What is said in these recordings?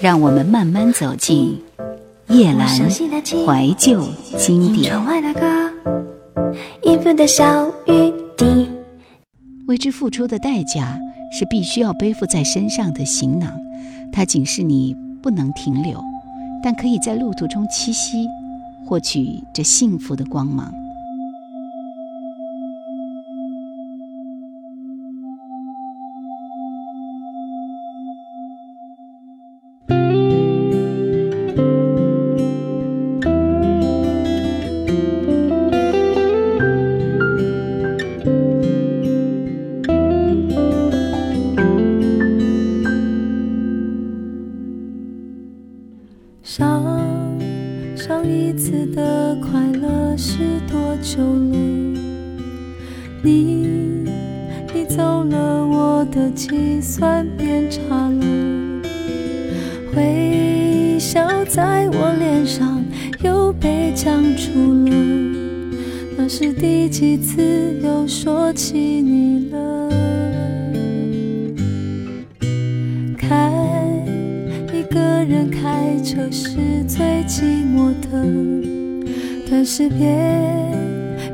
让我们慢慢走进夜阑怀旧经典。为之付出的代价是必须要背负在身上的行囊，它警示你不能停留，但可以在路途中栖息，获取这幸福的光芒。开车是最寂寞的，但是别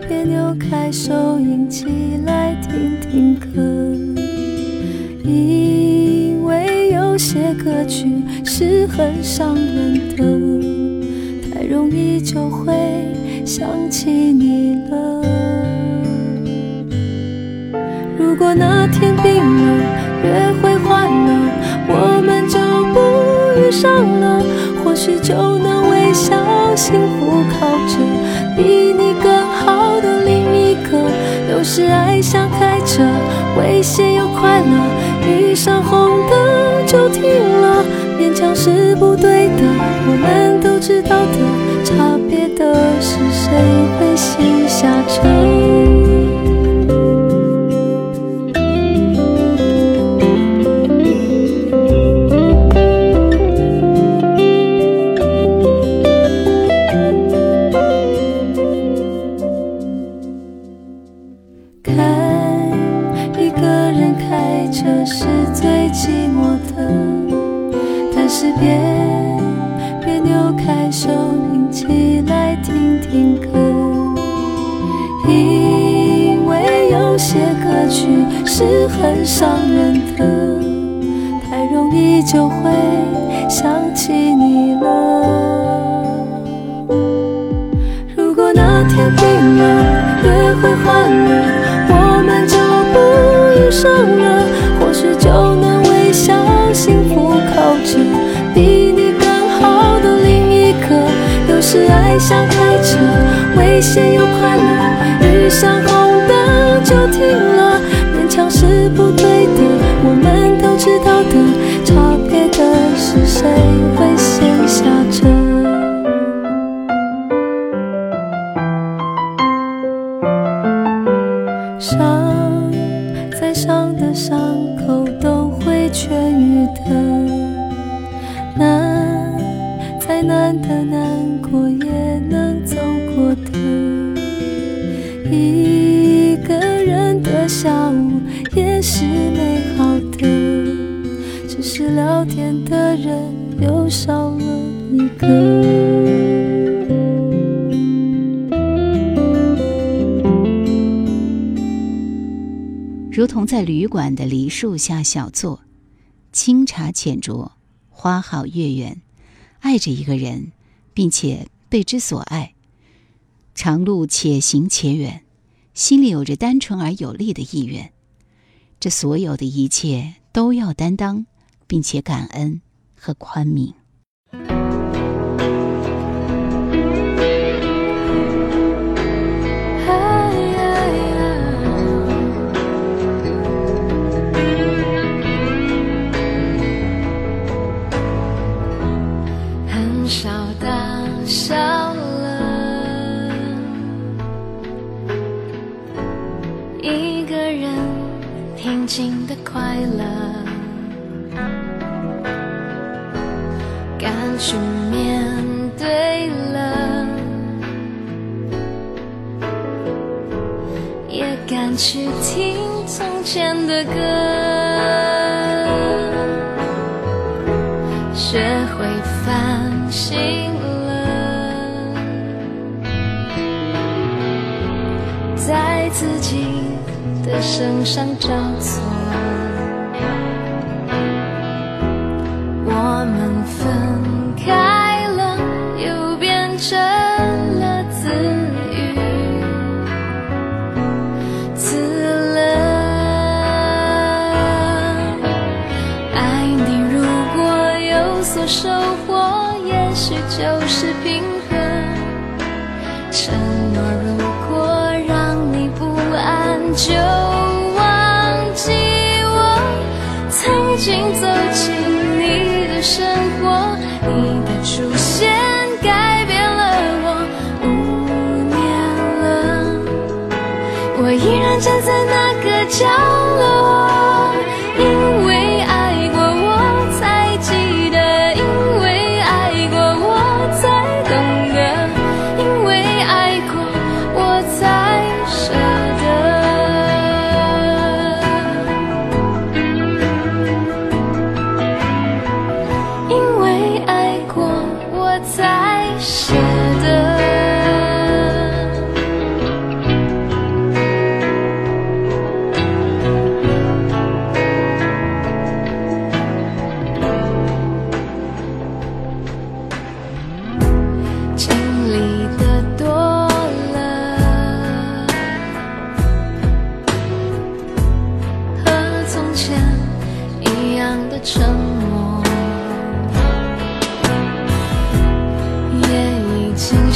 别扭开收音机来听听歌，因为有些歌曲。是很伤人的，太容易就会想起你了。如果那天冰了，约会换了，我们上了，或许就能微笑幸福靠着比你更好的另一个。有时爱像开车，危险又快乐，遇上红灯就停了。勉强是不对的，我们都知道的，差别的是谁会先下车。这是最寂寞的，但是别别扭开手，拎起来听听歌，因为有些歌曲是很伤人的，太容易就会想起你了。如果那天病了，约会换了，我们就不遇上了。或许就能微笑幸福靠近比你更好的另一个。有时爱像开车，危险又快乐，遇上红灯就停了，是美好的。只是聊天的人又少了一个。如同在旅馆的梨树下小坐，清茶浅酌，花好月圆，爱着一个人，并且被之所爱。长路且行且远，心里有着单纯而有力的意愿。这所有的一切都要担当。并且感恩和宽悯。前的歌学会反省了在自己的身上找错。就是平衡。承诺如果让你不安，就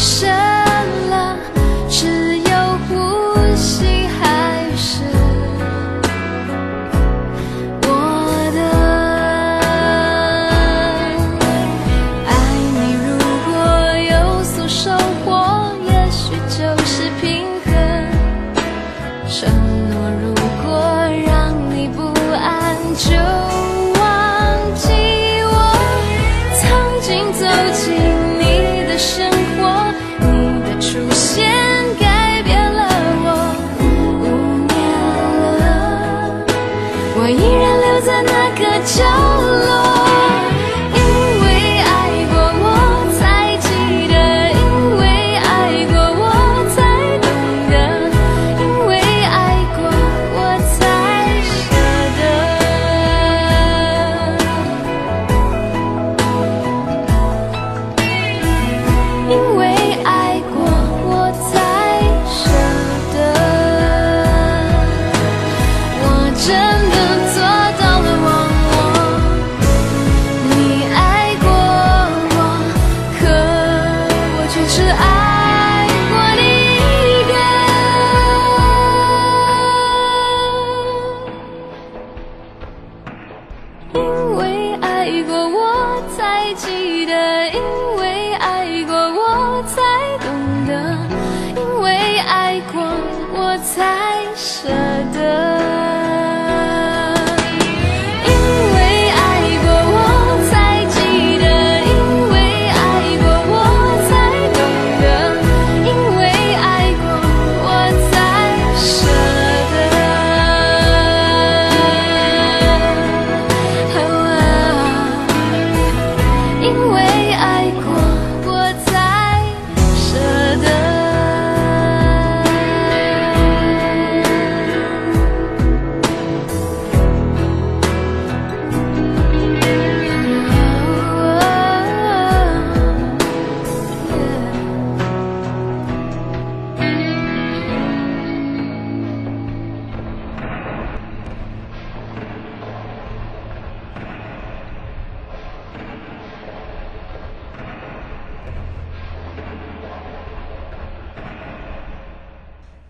已在那个角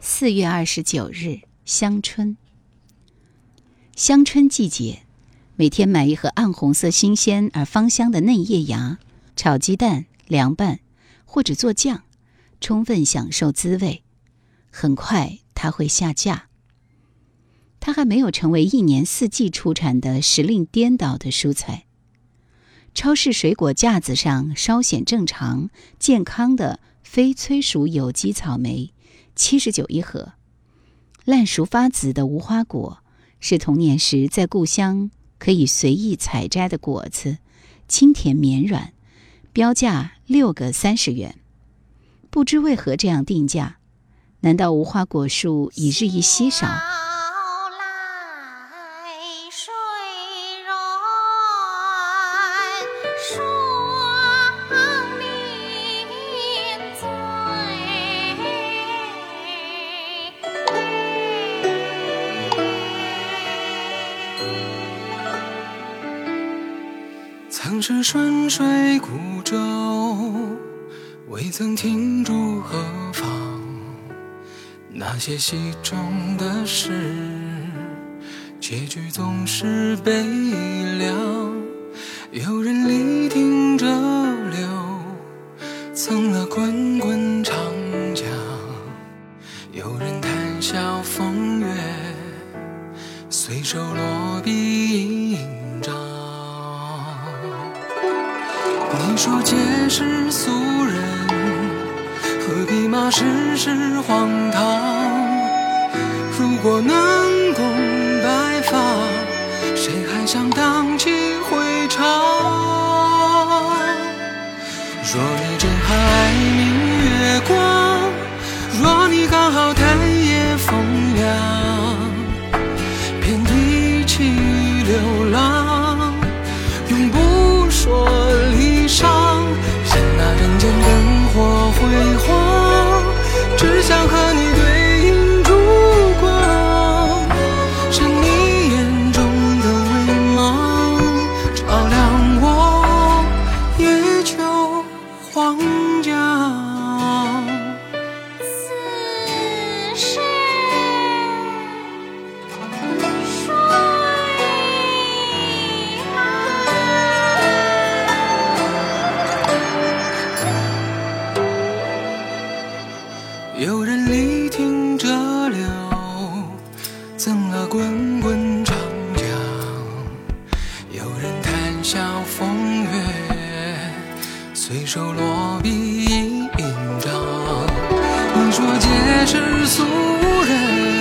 四月二十九日，香椿。香椿季节，每天买一盒暗红色、新鲜而芳香的嫩叶芽，炒鸡蛋、凉拌，或者做酱，充分享受滋味。很快，它会下架。它还没有成为一年四季出产的时令颠倒的蔬菜。超市水果架子上稍显正常、健康的非催熟有机草莓，七十九一盒。烂熟发紫的无花果是童年时在故乡可以随意采摘的果子，清甜绵软，标价六个三十元。不知为何这样定价？难道无花果树已日益稀少？曾是顺水孤舟未曾停驻何方那些戏中的事结局总是悲凉。有人聆听着流曾了滚滚堂如果能共白发谁还想荡气回肠若你正好爱明月光若你刚好贪夜风凉便一起流浪永不说我皆是俗人。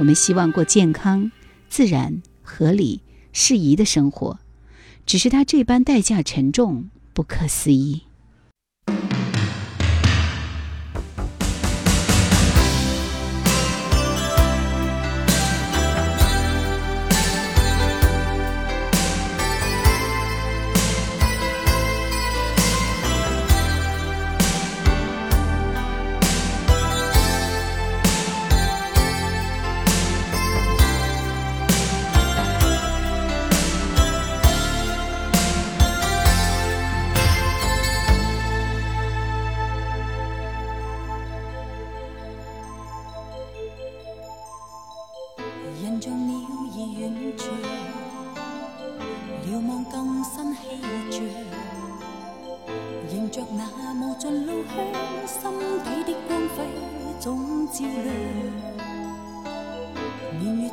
我们希望过健康自然合理适宜的生活只是他这般代价沉重不可思议。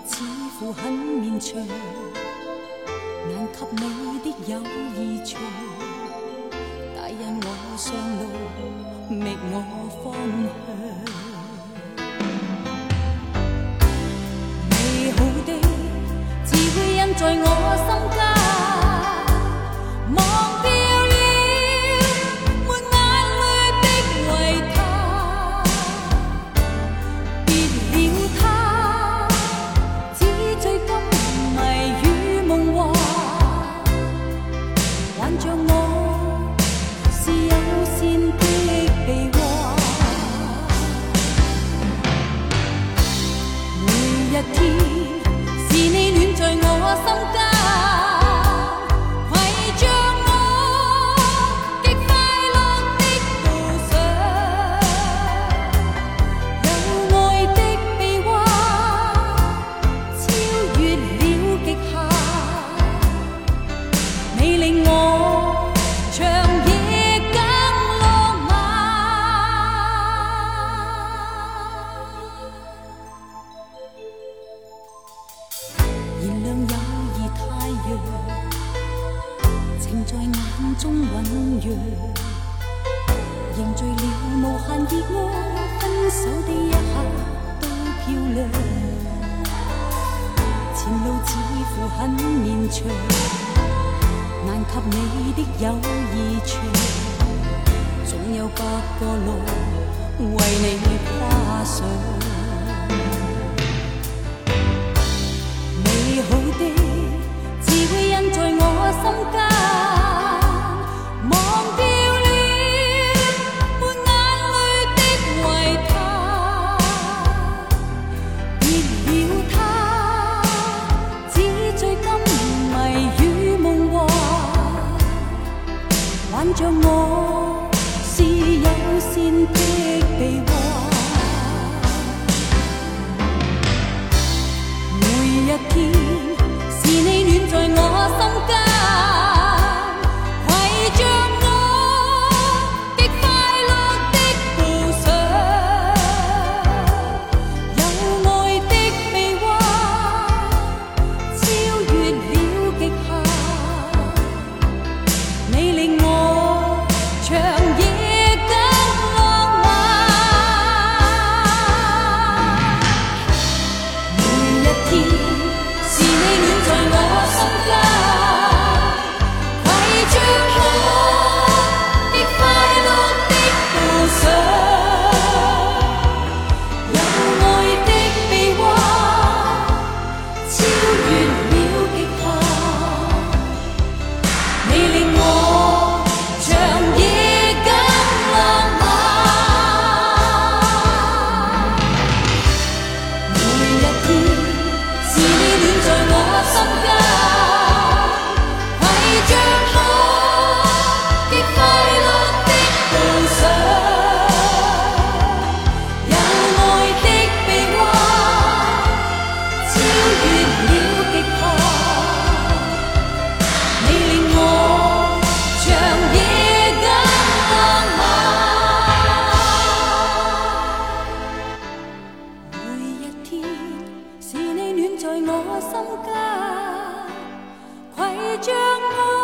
似乎很绵长，难及你的友谊长。大引我上路，觅我方向。美好的只会印在我心间。中酝酿，凝聚了无限热爱，分手的一刻都漂亮。前路似乎很绵长，难及你的友谊长，总有百个路为你跨上。美好的，只会印在我心间。在我心间携着我